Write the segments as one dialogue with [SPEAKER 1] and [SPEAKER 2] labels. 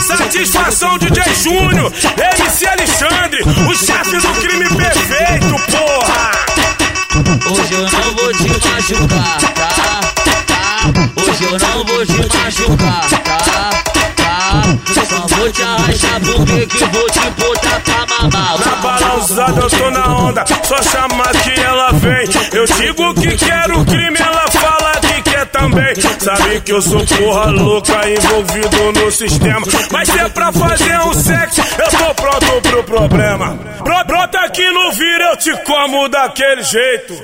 [SPEAKER 1] Satisfação DJ Júnior, MC Alexandre, o chefe do crime perfeito!
[SPEAKER 2] Hoje eu não vou te machucar, tá? tá? Hoje eu não vou te machucar, tá? tá? Só vou te arrastar porque que vou te botar pra mamar.
[SPEAKER 1] Na bala usada eu tô na onda, só chamar que ela vem. Eu digo que quero crime, ela fala também. Sabe que eu sou porra louca envolvido no sistema. Mas se é pra fazer um sexo, eu tô pronto pro problema. Bro, brota aqui no vira, eu te como daquele jeito.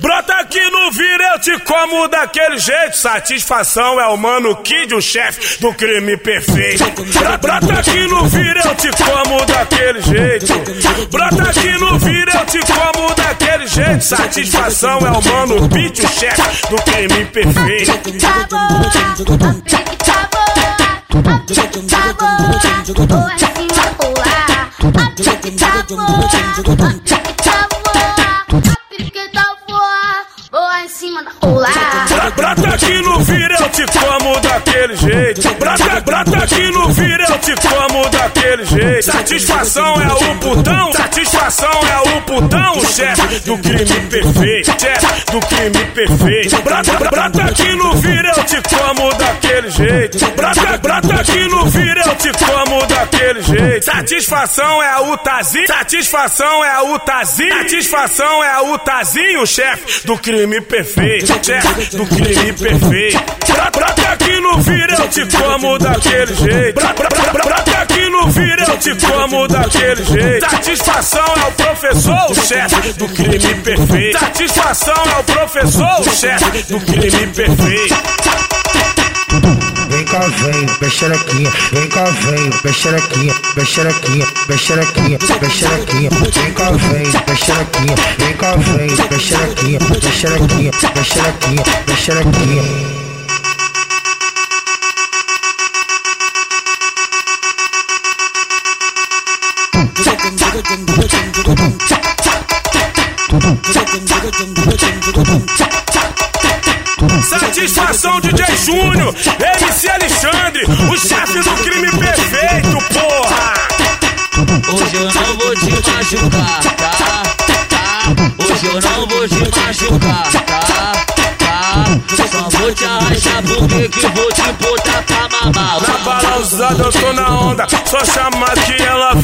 [SPEAKER 1] Brota aqui no vira, eu te como daquele jeito. Satisfação é o mano Kid, o chefe do crime perfeito. Bro, brota aqui no vira, eu te como daquele jeito. Brota aqui no vira, eu te como daquele jeito. Satisfação é o mano Beat, o chefe do crime perfeito. Brota aqui no vira, eu te como daquele jeito. Brota, brota aqui no vira, te como daquele jeito. Satisfação é o putão, satisfação é o putão, o chefe do crime perfeito, chefe do crime perfeito. Brota, brota aqui no vira, eu te como daquele jeito. Brota, brota aqui no vira, eu te como daquele jeito. Satisfação é o tazinho, satisfação é o tazinho, satisfação é o tazinho, chefe do crime perfeito, chefe do crime perfeito. Brota, brota aqui no vira, eu te como daquele jeito. Brota, brota, brota aqui no vira, eu te como daquele jeito. Satisfação é o professor, o chefe do crime perfeito. Satisfação é o professor, o chefe do crime perfeito.
[SPEAKER 3] Vem cá, vem, bexerequinha, vem cá, vem, bexerequinha, bexerequinha, bexerequinha, bexerequinha, vem cá, vem, bexerequinha, vem cá, vem, bexerequinha, bexerequinha, bexerequinha, bexerequinha.
[SPEAKER 1] Satisfação DJ Júnior, MC Alexandre, o chefe do crime perfeito, porra!
[SPEAKER 2] Hoje eu não vou te machucar, tá? tá? Hoje eu não vou te machucar, tá? tá? Só vou te arrastar porque que vou te botar pra mamar.
[SPEAKER 1] Na bala usada eu tô na onda, só chamar que ela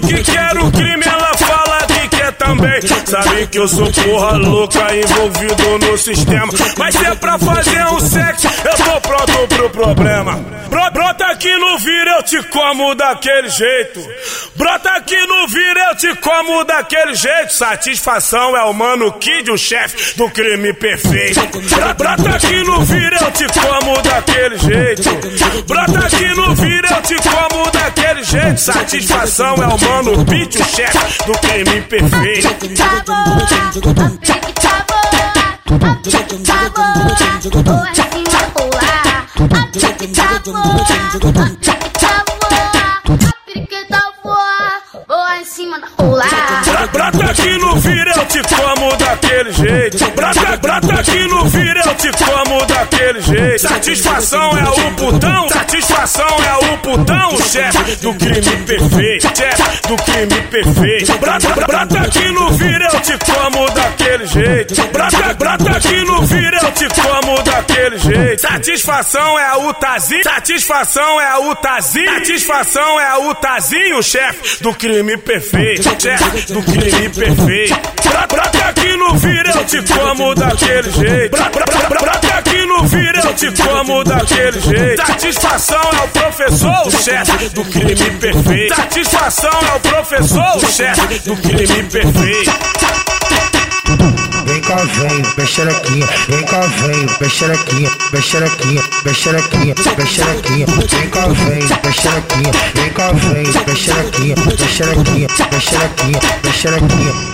[SPEAKER 1] digo que quero crime, ela fala que quer também. Sabe que eu sou porra louca envolvido no sistema. Mas se é pra fazer um sexo, eu tô pronto pro problema. Aqui no vira, eu te como daquele jeito. Brota aqui no vira, eu te como daquele jeito. Satisfação é o mano Kid, o chefe do crime perfeito. Bro, brota aqui no vira, eu te como daquele jeito. Brota aqui no vira, eu te como daquele jeito. Satisfação é o mano Beat, o chefe do crime perfeito. Brota aqui no vira, eu te como daquele jeito. Brota, brota aqui no vira, eu te como daquele jeito. Satisfação é o putão, satisfação é o putão, chefe do crime perfeito, chefe do crime perfeito. Brota, brota aqui no vira, eu te como daquele jeito. Brota, brota aqui no vira, eu te como daquele jeito. Satisfação é o tazinho, satisfação é o tazinho, satisfação é o tazinho, chefe do crime perfeito, chefe do crime perfeito. Brota aqui no vira, eu te como daquele jeito. Brota aqui no vira, eu te como daquele jeito. Satisfação é o professor, o chefe do crime perfeito. Satisfação é o professor, o chefe do crime perfeito.
[SPEAKER 3] Vem cá, vem, bexerequinha, vem cá, vem, bexerequinha, bexerequinha, bexerequinha, bexerequinha, vem cá, vem, bexerequinha, vem cá, vem, bexerequinha, bexerequinha, bexerequinha, bexerequinha.